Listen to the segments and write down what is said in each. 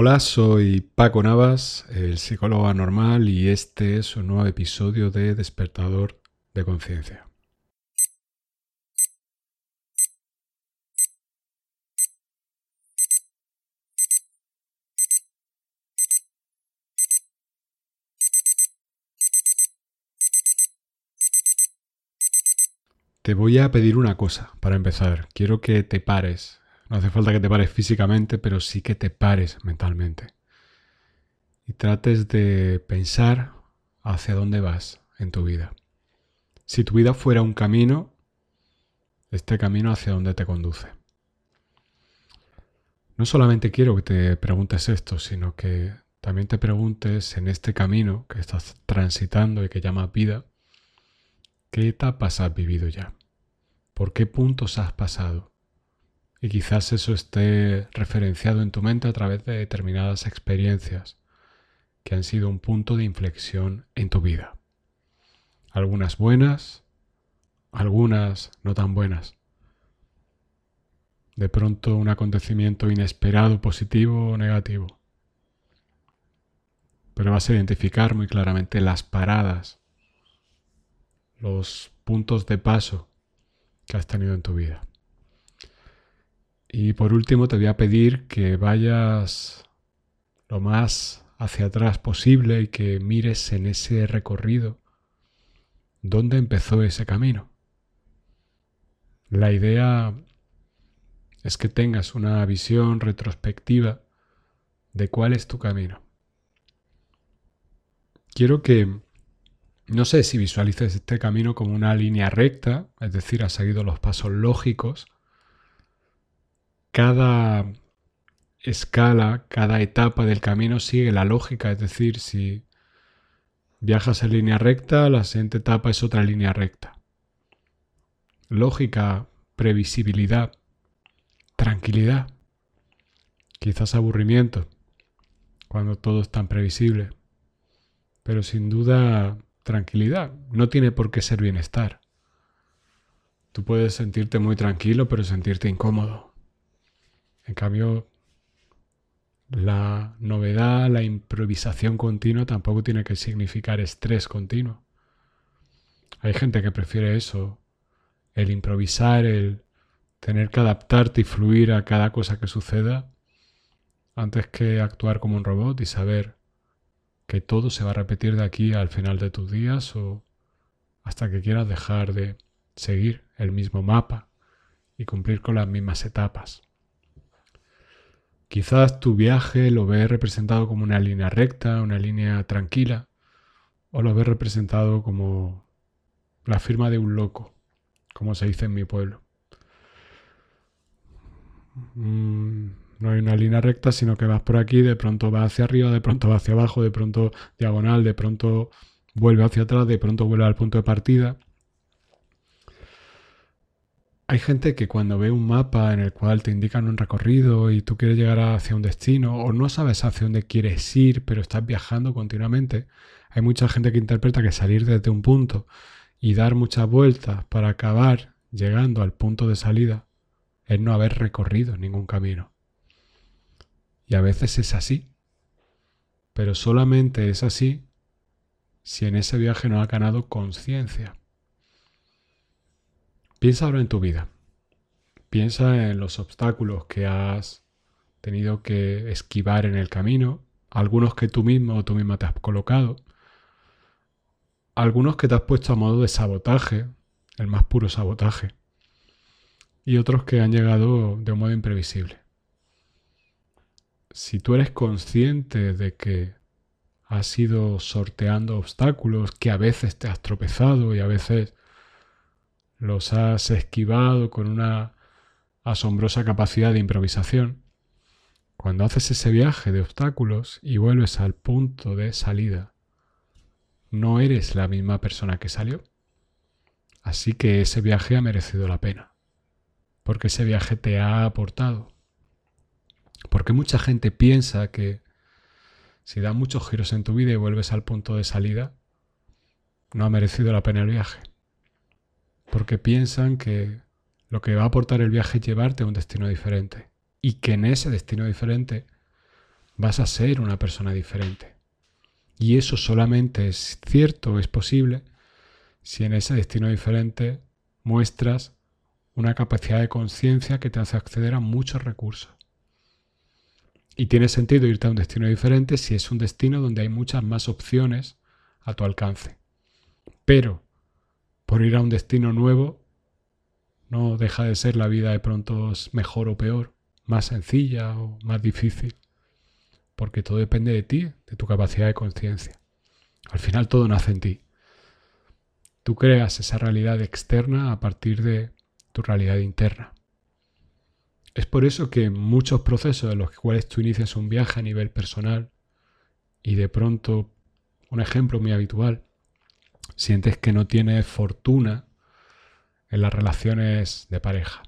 Hola, soy Paco Navas, el psicólogo anormal, y este es un nuevo episodio de Despertador de Conciencia. Te voy a pedir una cosa para empezar. Quiero que te pares. No hace falta que te pares físicamente, pero sí que te pares mentalmente. Y trates de pensar hacia dónde vas en tu vida. Si tu vida fuera un camino, este camino hacia dónde te conduce. No solamente quiero que te preguntes esto, sino que también te preguntes en este camino que estás transitando y que llamas vida, ¿qué etapas has vivido ya? por qué puntos has pasado. Y quizás eso esté referenciado en tu mente a través de determinadas experiencias que han sido un punto de inflexión en tu vida. Algunas buenas, algunas no tan buenas. De pronto un acontecimiento inesperado, positivo o negativo. Pero vas a identificar muy claramente las paradas, los puntos de paso que has tenido en tu vida. Y por último te voy a pedir que vayas lo más hacia atrás posible y que mires en ese recorrido dónde empezó ese camino. La idea es que tengas una visión retrospectiva de cuál es tu camino. Quiero que no sé si visualices este camino como una línea recta, es decir, has seguido los pasos lógicos. Cada escala, cada etapa del camino sigue la lógica, es decir, si viajas en línea recta, la siguiente etapa es otra línea recta. Lógica, previsibilidad, tranquilidad, quizás aburrimiento, cuando todo es tan previsible, pero sin duda tranquilidad. No tiene por qué ser bienestar. Tú puedes sentirte muy tranquilo, pero sentirte incómodo. En cambio, la novedad, la improvisación continua tampoco tiene que significar estrés continuo. Hay gente que prefiere eso, el improvisar, el tener que adaptarte y fluir a cada cosa que suceda, antes que actuar como un robot y saber que todo se va a repetir de aquí al final de tus días o hasta que quieras dejar de seguir el mismo mapa y cumplir con las mismas etapas. Quizás tu viaje lo ves representado como una línea recta, una línea tranquila, o lo ves representado como la firma de un loco, como se dice en mi pueblo. Mm, no hay una línea recta, sino que vas por aquí, de pronto vas hacia arriba, de pronto vas hacia abajo, de pronto diagonal, de pronto vuelve hacia atrás, de pronto vuelve al punto de partida. Hay gente que cuando ve un mapa en el cual te indican un recorrido y tú quieres llegar hacia un destino o no sabes hacia dónde quieres ir, pero estás viajando continuamente, hay mucha gente que interpreta que salir desde un punto y dar muchas vueltas para acabar llegando al punto de salida es no haber recorrido ningún camino. Y a veces es así. Pero solamente es así si en ese viaje no has ganado conciencia. Piensa ahora en tu vida. Piensa en los obstáculos que has tenido que esquivar en el camino, algunos que tú mismo o tú misma te has colocado, algunos que te has puesto a modo de sabotaje, el más puro sabotaje, y otros que han llegado de un modo imprevisible si tú eres consciente de que has ido sorteando obstáculos, que a veces te has tropezado y a veces los has esquivado con una asombrosa capacidad de improvisación, cuando haces ese viaje de obstáculos y vuelves al punto de salida, no eres la misma persona que salió. Así que ese viaje ha merecido la pena, porque ese viaje te ha aportado porque mucha gente piensa que si da muchos giros en tu vida y vuelves al punto de salida, no ha merecido la pena el viaje. Porque piensan que lo que va a aportar el viaje es llevarte a un destino diferente. Y que en ese destino diferente vas a ser una persona diferente. Y eso solamente es cierto, es posible, si en ese destino diferente muestras una capacidad de conciencia que te hace acceder a muchos recursos. Y tiene sentido irte a un destino diferente si es un destino donde hay muchas más opciones a tu alcance. Pero por ir a un destino nuevo no deja de ser la vida de pronto mejor o peor, más sencilla o más difícil, porque todo depende de ti, de tu capacidad de conciencia. Al final todo nace en ti. Tú creas esa realidad externa a partir de tu realidad interna. Es por eso que muchos procesos en los cuales tú inicias un viaje a nivel personal y de pronto, un ejemplo muy habitual, sientes que no tienes fortuna en las relaciones de pareja.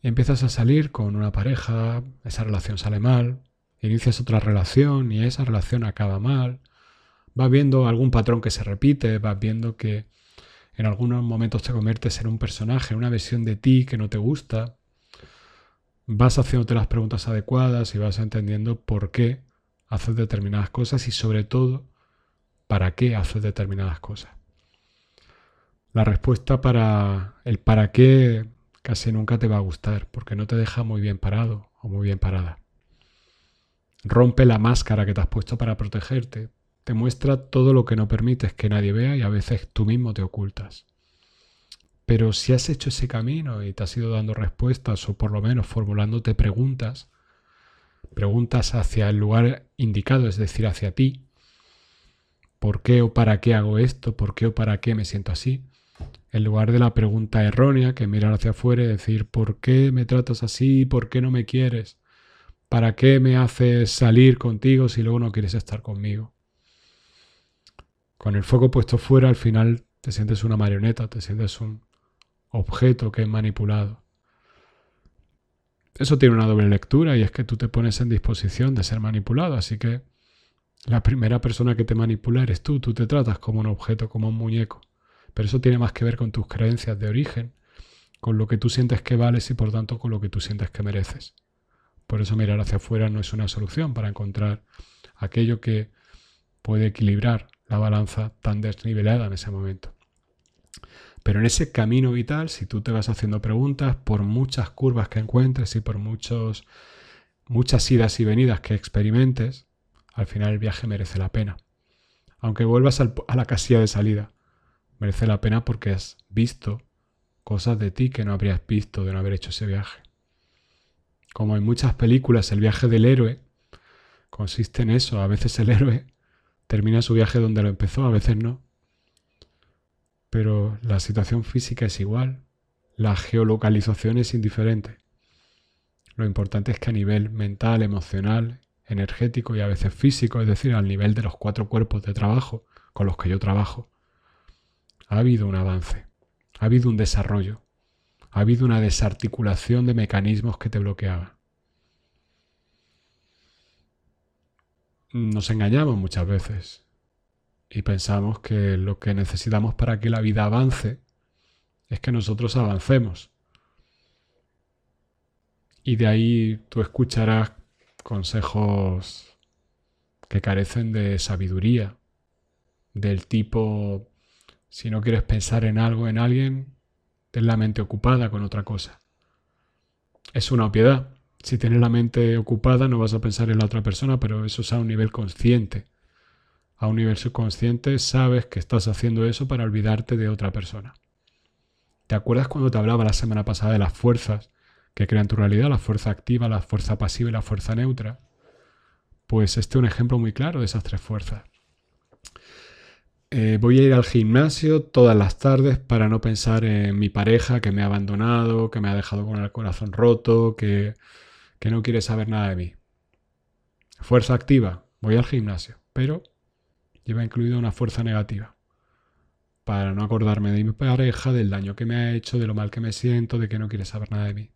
Y empiezas a salir con una pareja, esa relación sale mal, inicias otra relación y esa relación acaba mal, vas viendo algún patrón que se repite, vas viendo que en algunos momentos te conviertes en un personaje, en una versión de ti que no te gusta, vas haciéndote las preguntas adecuadas y vas entendiendo por qué haces determinadas cosas y sobre todo para qué haces determinadas cosas. La respuesta para el para qué casi nunca te va a gustar porque no te deja muy bien parado o muy bien parada. Rompe la máscara que te has puesto para protegerte. Te muestra todo lo que no permites que nadie vea y a veces tú mismo te ocultas. Pero si has hecho ese camino y te has ido dando respuestas o por lo menos formulándote preguntas, preguntas hacia el lugar indicado, es decir, hacia ti, ¿por qué o para qué hago esto? ¿Por qué o para qué me siento así? En lugar de la pregunta errónea que mirar hacia afuera y decir, ¿por qué me tratas así? ¿Por qué no me quieres? ¿Para qué me haces salir contigo si luego no quieres estar conmigo? Con el foco puesto fuera, al final te sientes una marioneta, te sientes un objeto que es manipulado. Eso tiene una doble lectura y es que tú te pones en disposición de ser manipulado, así que la primera persona que te manipula eres tú, tú te tratas como un objeto, como un muñeco. Pero eso tiene más que ver con tus creencias de origen, con lo que tú sientes que vales y por tanto con lo que tú sientes que mereces. Por eso mirar hacia afuera no es una solución para encontrar aquello que puede equilibrar la balanza tan desnivelada en ese momento. Pero en ese camino vital, si tú te vas haciendo preguntas, por muchas curvas que encuentres y por muchos, muchas idas y venidas que experimentes, al final el viaje merece la pena. Aunque vuelvas a la casilla de salida, merece la pena porque has visto cosas de ti que no habrías visto de no haber hecho ese viaje. Como en muchas películas, el viaje del héroe consiste en eso. A veces el héroe termina su viaje donde lo empezó, a veces no. Pero la situación física es igual. La geolocalización es indiferente. Lo importante es que a nivel mental, emocional, energético y a veces físico, es decir, al nivel de los cuatro cuerpos de trabajo con los que yo trabajo, ha habido un avance, ha habido un desarrollo, ha habido una desarticulación de mecanismos que te bloqueaban. Nos engañamos muchas veces y pensamos que lo que necesitamos para que la vida avance es que nosotros avancemos. Y de ahí tú escucharás consejos que carecen de sabiduría, del tipo si no quieres pensar en algo, en alguien, ten la mente ocupada con otra cosa. Es una obviedad. Si tienes la mente ocupada no vas a pensar en la otra persona, pero eso es a un nivel consciente. A un nivel subconsciente sabes que estás haciendo eso para olvidarte de otra persona. ¿Te acuerdas cuando te hablaba la semana pasada de las fuerzas que crean tu realidad? La fuerza activa, la fuerza pasiva y la fuerza neutra. Pues este es un ejemplo muy claro de esas tres fuerzas. Eh, voy a ir al gimnasio todas las tardes para no pensar en mi pareja que me ha abandonado, que me ha dejado con el corazón roto, que, que no quiere saber nada de mí. Fuerza activa, voy al gimnasio, pero lleva incluido una fuerza negativa. Para no acordarme de mi pareja, del daño que me ha hecho, de lo mal que me siento, de que no quiere saber nada de mí.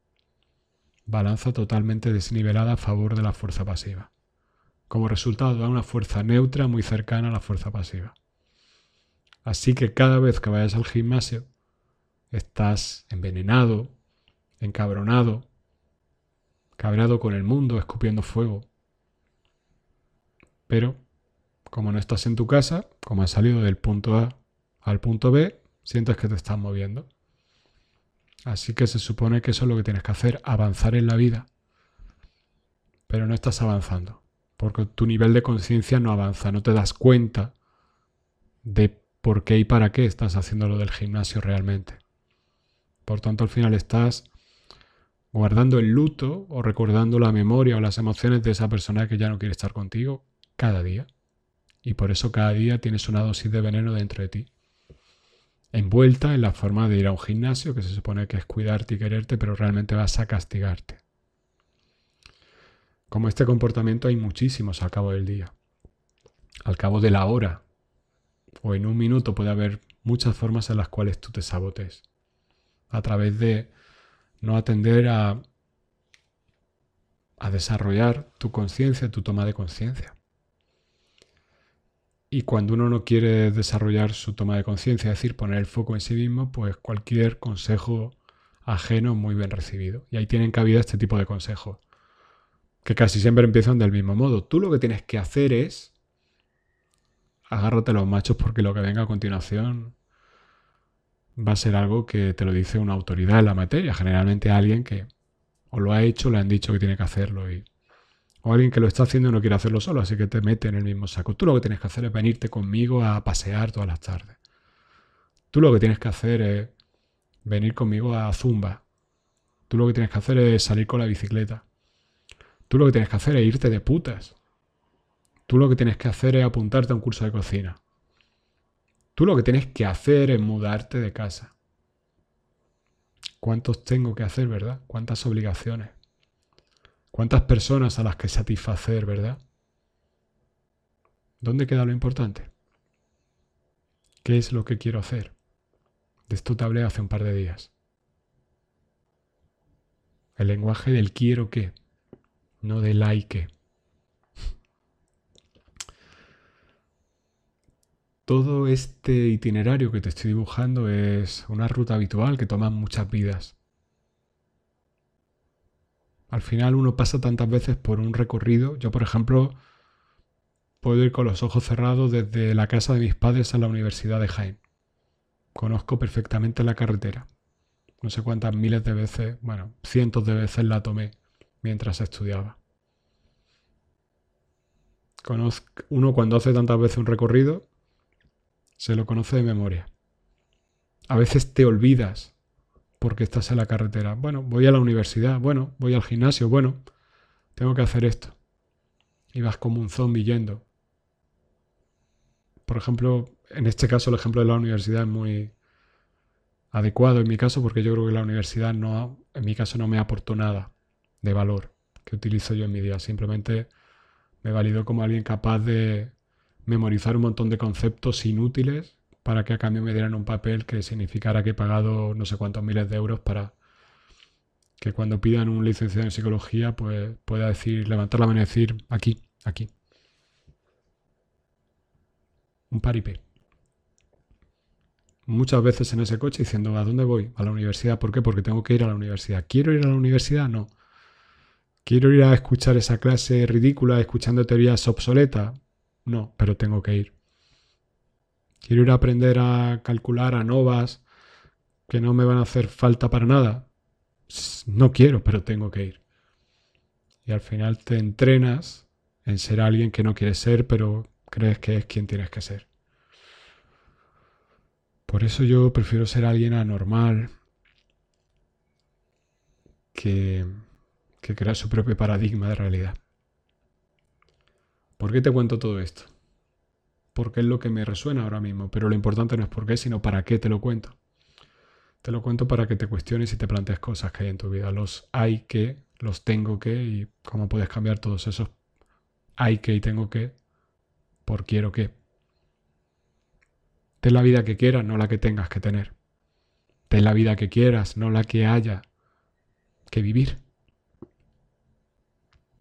Balanza totalmente desnivelada a favor de la fuerza pasiva. Como resultado da una fuerza neutra muy cercana a la fuerza pasiva. Así que cada vez que vayas al gimnasio, estás envenenado, encabronado, cabreado con el mundo, escupiendo fuego, Pero como no estás en tu casa, como has salido del punto A al punto B, sientes que te estás moviendo. Así que se supone que eso es lo que tienes que hacer, avanzar en la vida. Pero no estás avanzando, porque tu nivel de conciencia no avanza, no te das cuenta de por qué y para qué estás haciendo lo del gimnasio realmente. Por tanto, al final estás guardando el luto o recordando la memoria o las emociones de esa persona que ya no quiere estar contigo cada día. Y por eso cada día tienes una dosis de veneno dentro de ti. Envuelta en la forma de ir a un gimnasio, que se supone que es cuidarte y quererte, pero realmente vas a castigarte. Como este comportamiento hay muchísimos al cabo del día. Al cabo de la hora o en un minuto puede haber muchas formas en las cuales tú te sabotes. A través de no atender a, a desarrollar tu conciencia, tu toma de conciencia. Y cuando uno no quiere desarrollar su toma de conciencia, es decir, poner el foco en sí mismo, pues cualquier consejo ajeno muy bien recibido. Y ahí tienen cabida este tipo de consejos, que casi siempre empiezan del mismo modo. Tú lo que tienes que hacer es agárrate los machos porque lo que venga a continuación va a ser algo que te lo dice una autoridad en la materia, generalmente alguien que o lo ha hecho, le han dicho que tiene que hacerlo y o alguien que lo está haciendo no quiere hacerlo solo, así que te mete en el mismo saco. Tú lo que tienes que hacer es venirte conmigo a pasear todas las tardes. Tú lo que tienes que hacer es venir conmigo a Zumba. Tú lo que tienes que hacer es salir con la bicicleta. Tú lo que tienes que hacer es irte de putas. Tú lo que tienes que hacer es apuntarte a un curso de cocina. Tú lo que tienes que hacer es mudarte de casa. ¿Cuántos tengo que hacer, verdad? ¿Cuántas obligaciones? ¿Cuántas personas a las que satisfacer, verdad? ¿Dónde queda lo importante? ¿Qué es lo que quiero hacer? De esto te hablé hace un par de días. El lenguaje del quiero qué, no del hay que. Todo este itinerario que te estoy dibujando es una ruta habitual que toman muchas vidas. Al final uno pasa tantas veces por un recorrido. Yo, por ejemplo, puedo ir con los ojos cerrados desde la casa de mis padres a la Universidad de Jaén. Conozco perfectamente la carretera. No sé cuántas miles de veces, bueno, cientos de veces la tomé mientras estudiaba. uno cuando hace tantas veces un recorrido, se lo conoce de memoria. A veces te olvidas porque estás en la carretera. Bueno, voy a la universidad, bueno, voy al gimnasio, bueno, tengo que hacer esto. Y vas como un zombie yendo. Por ejemplo, en este caso el ejemplo de la universidad es muy adecuado en mi caso porque yo creo que la universidad no, en mi caso no me aportó nada de valor que utilizo yo en mi día. Simplemente me validó como alguien capaz de memorizar un montón de conceptos inútiles para que a cambio me dieran un papel que significara que he pagado no sé cuántos miles de euros para que cuando pidan un licenciado en psicología pues pueda decir, levantar la mano y decir aquí, aquí. Un paripé. Muchas veces en ese coche diciendo, ¿a dónde voy? A la universidad. ¿Por qué? Porque tengo que ir a la universidad. ¿Quiero ir a la universidad? No. ¿Quiero ir a escuchar esa clase ridícula escuchando teorías obsoletas? No, pero tengo que ir. Quiero ir a aprender a calcular a novas que no me van a hacer falta para nada. No quiero, pero tengo que ir. Y al final te entrenas en ser alguien que no quieres ser, pero crees que es quien tienes que ser. Por eso yo prefiero ser alguien anormal que, que crea su propio paradigma de realidad. ¿Por qué te cuento todo esto? Porque es lo que me resuena ahora mismo, pero lo importante no es por qué, sino para qué te lo cuento. Te lo cuento para que te cuestiones y te plantees cosas que hay en tu vida. Los hay que, los tengo que y cómo puedes cambiar todos esos hay que y tengo que por quiero que. Ten la vida que quieras, no la que tengas que tener. Ten la vida que quieras, no la que haya que vivir.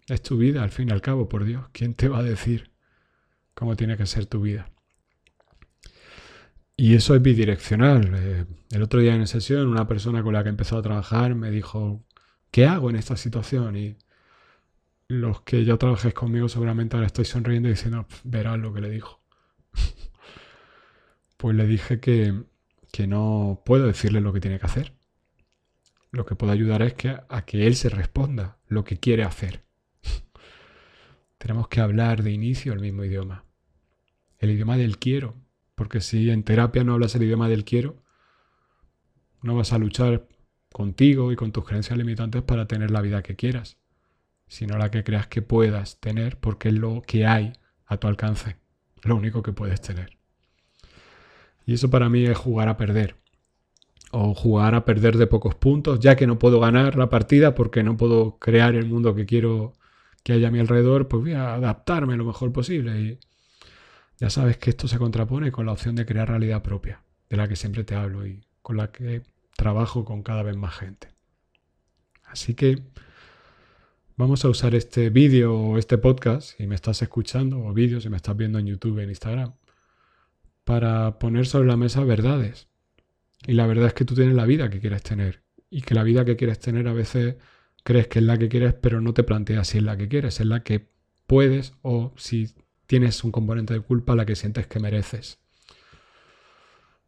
Es tu vida, al fin y al cabo, por Dios. ¿Quién te va a decir cómo tiene que ser tu vida? Y eso es bidireccional. Eh, el otro día en sesión, una persona con la que he empezado a trabajar me dijo, ¿qué hago en esta situación? Y los que ya trabajéis conmigo seguramente ahora estoy sonriendo y diciendo, verás lo que le dijo. pues le dije que, que no puedo decirle lo que tiene que hacer. Lo que puedo ayudar es que, a que él se responda lo que quiere hacer. Tenemos que hablar de inicio el mismo idioma. El idioma del quiero. Porque si en terapia no hablas el idioma del quiero, no vas a luchar contigo y con tus creencias limitantes para tener la vida que quieras sino la que creas que puedas tener porque es lo que hay a tu alcance, lo único que puedes tener. Y eso para mí es jugar a perder. O jugar a perder de pocos puntos, ya que no puedo ganar la partida porque no puedo crear el mundo que quiero que haya a mi alrededor, pues voy a adaptarme lo mejor posible. Y ya sabes que esto se contrapone con la opción de crear realidad propia, de la que siempre te hablo y con la que trabajo con cada vez más gente. Así que Vamos a usar este vídeo o este podcast, si me estás escuchando, o vídeo si me estás viendo en YouTube, en Instagram, para poner sobre la mesa verdades. Y la verdad es que tú tienes la vida que quieres tener. Y que la vida que quieres tener a veces crees que es la que quieres, pero no te planteas si es la que quieres, es la que puedes o si tienes un componente de culpa la que sientes que mereces.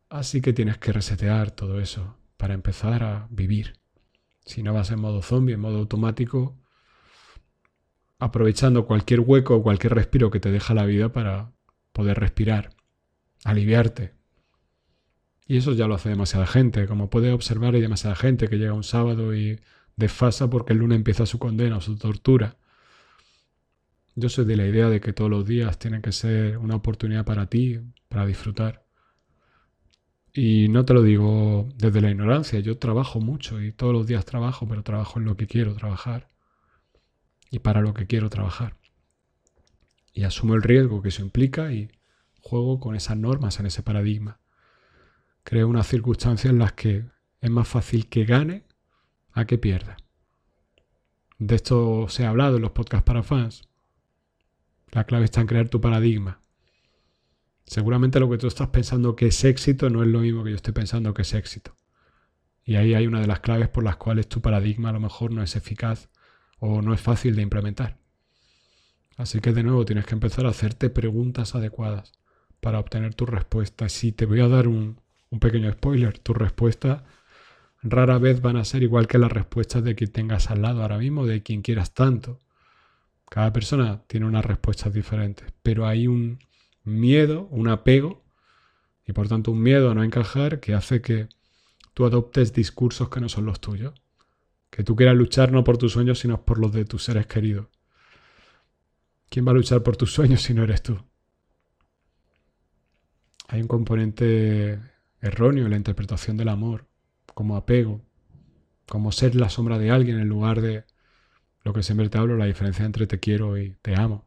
Así que tienes que resetear todo eso para empezar a vivir. Si no vas en modo zombie, en modo automático, aprovechando cualquier hueco o cualquier respiro que te deja la vida para poder respirar, aliviarte. Y eso ya lo hace demasiada gente. Como puedes observar, hay demasiada gente que llega un sábado y desfasa porque el lunes empieza su condena o su tortura. Yo soy de la idea de que todos los días tienen que ser una oportunidad para ti, para disfrutar. Y no te lo digo desde la ignorancia, yo trabajo mucho y todos los días trabajo, pero trabajo en lo que quiero trabajar y para lo que quiero trabajar. Y asumo el riesgo que eso implica y juego con esas normas en ese paradigma. Creo unas circunstancias en las que es más fácil que gane a que pierda. De esto se ha hablado en los podcasts para fans. La clave está en crear tu paradigma. Seguramente lo que tú estás pensando que es éxito no es lo mismo que yo estoy pensando que es éxito. Y ahí hay una de las claves por las cuales tu paradigma a lo mejor no es eficaz o no es fácil de implementar. Así que de nuevo tienes que empezar a hacerte preguntas adecuadas para obtener tu respuesta. Si te voy a dar un, pequeño spoiler, tu respuesta rara vez van a ser igual que las respuestas de quien tengas al lado ahora mismo, de quien quieras tanto. Cada persona tiene unas respuestas diferentes, pero hay un miedo, un apego, y por tanto un miedo a no encajar que hace que tú adoptes discursos que no son los tuyos. Que tú quieras luchar no por tus sueños, sino por los de tus seres queridos. ¿Quién va a luchar por tus sueños si no eres tú? Hay un componente erróneo en la interpretación del amor, como apego, como ser la sombra de alguien en lugar de lo que siempre te hablo, la diferencia entre te quiero y te amo.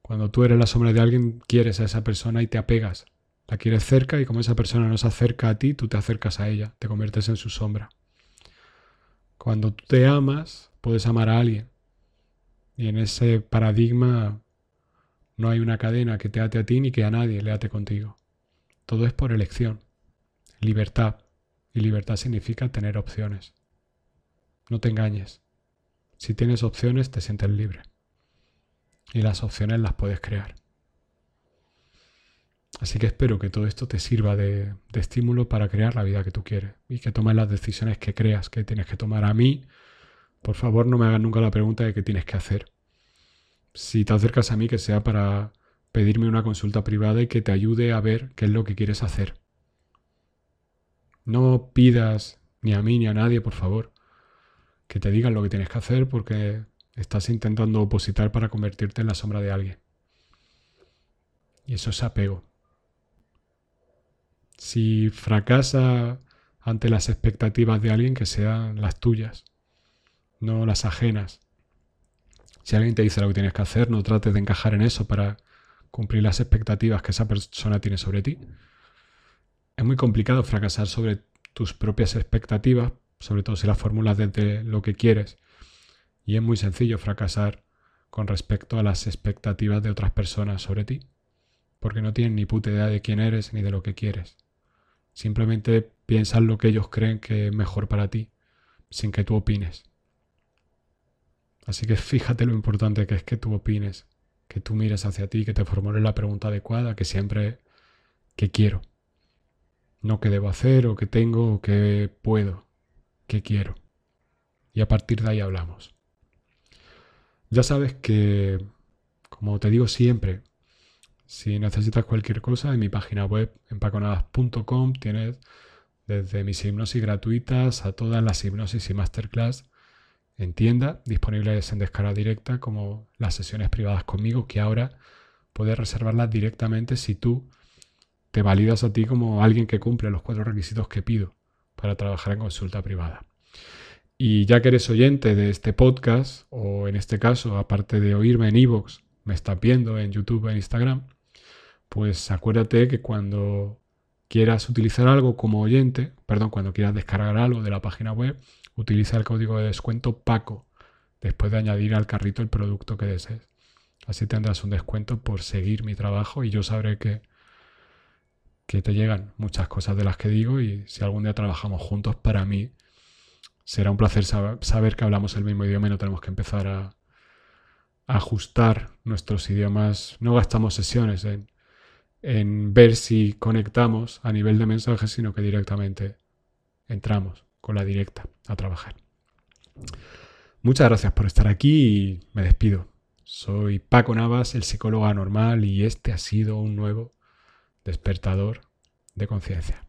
Cuando tú eres la sombra de alguien, quieres a esa persona y te apegas. La quieres cerca y como esa persona no se acerca a ti, tú te acercas a ella, te conviertes en su sombra. Cuando tú te amas, puedes amar a alguien. Y en ese paradigma no hay una cadena que te ate a ti ni que a nadie le ate contigo. Todo es por elección. Libertad. Y libertad significa tener opciones. No te engañes. Si tienes opciones, te sientes libre. Y las opciones las puedes crear. Así que espero que todo esto te sirva de, estímulo para crear la vida que tú quieres y que tomes las decisiones que creas que tienes que tomar. A mí, por favor, no me hagas nunca la pregunta de qué tienes que hacer. Si te acercas a mí, que sea para pedirme una consulta privada y que te ayude a ver qué es lo que quieres hacer. No pidas ni a mí ni a nadie, por favor, que te digan lo que tienes que hacer porque estás intentando opositar para convertirte en la sombra de alguien. Y eso es apego si fracasa ante las expectativas de alguien, que sean las tuyas, no las ajenas. Si alguien te dice lo que tienes que hacer, no trates de encajar en eso para cumplir las expectativas que esa persona tiene sobre ti. Es muy complicado fracasar sobre tus propias expectativas, sobre todo si las formulas desde lo que quieres. Y es muy sencillo fracasar con respecto a las expectativas de otras personas sobre ti, porque no tienen ni puta idea de quién eres ni de lo que quieres. Simplemente piensan lo que ellos creen que es mejor para ti, sin que tú opines. Así que fíjate lo importante que es que tú opines, que tú mires hacia ti, que te formules la pregunta adecuada, que siempre ¿qué quiero? No qué debo hacer o qué tengo o qué puedo, qué quiero. Y a partir de ahí hablamos. Ya sabes que, como te digo siempre, si necesitas cualquier cosa, en mi página web, empaconadas.com, tienes desde mis hipnosis gratuitas a todas las hipnosis y masterclass en tienda, disponibles en descarga directa, como las sesiones privadas conmigo, que ahora puedes reservarlas directamente si tú te validas a ti como alguien que cumple los cuatro requisitos que pido para trabajar en consulta privada. Y ya que eres oyente de este podcast, o en este caso, aparte de oírme en iVoox, me estás viendo en YouTube en Instagram, pues acuérdate que cuando quieras utilizar algo como oyente, perdón, cuando quieras descargar algo de la página web, utiliza el código de descuento PACO después de añadir al carrito el producto que desees. Así tendrás un descuento por seguir mi trabajo y yo sabré que, que te llegan muchas cosas de las que digo y si algún día trabajamos juntos, para mí será un placer saber que hablamos el mismo idioma y no tenemos que empezar a, ajustar nuestros idiomas. No gastamos sesiones en en ver si conectamos a nivel de mensajes, sino que directamente entramos con la directa a trabajar. Muchas gracias por estar aquí y me despido. Soy Paco Navas, el psicólogo anormal, y este ha sido un nuevo despertador de conciencia.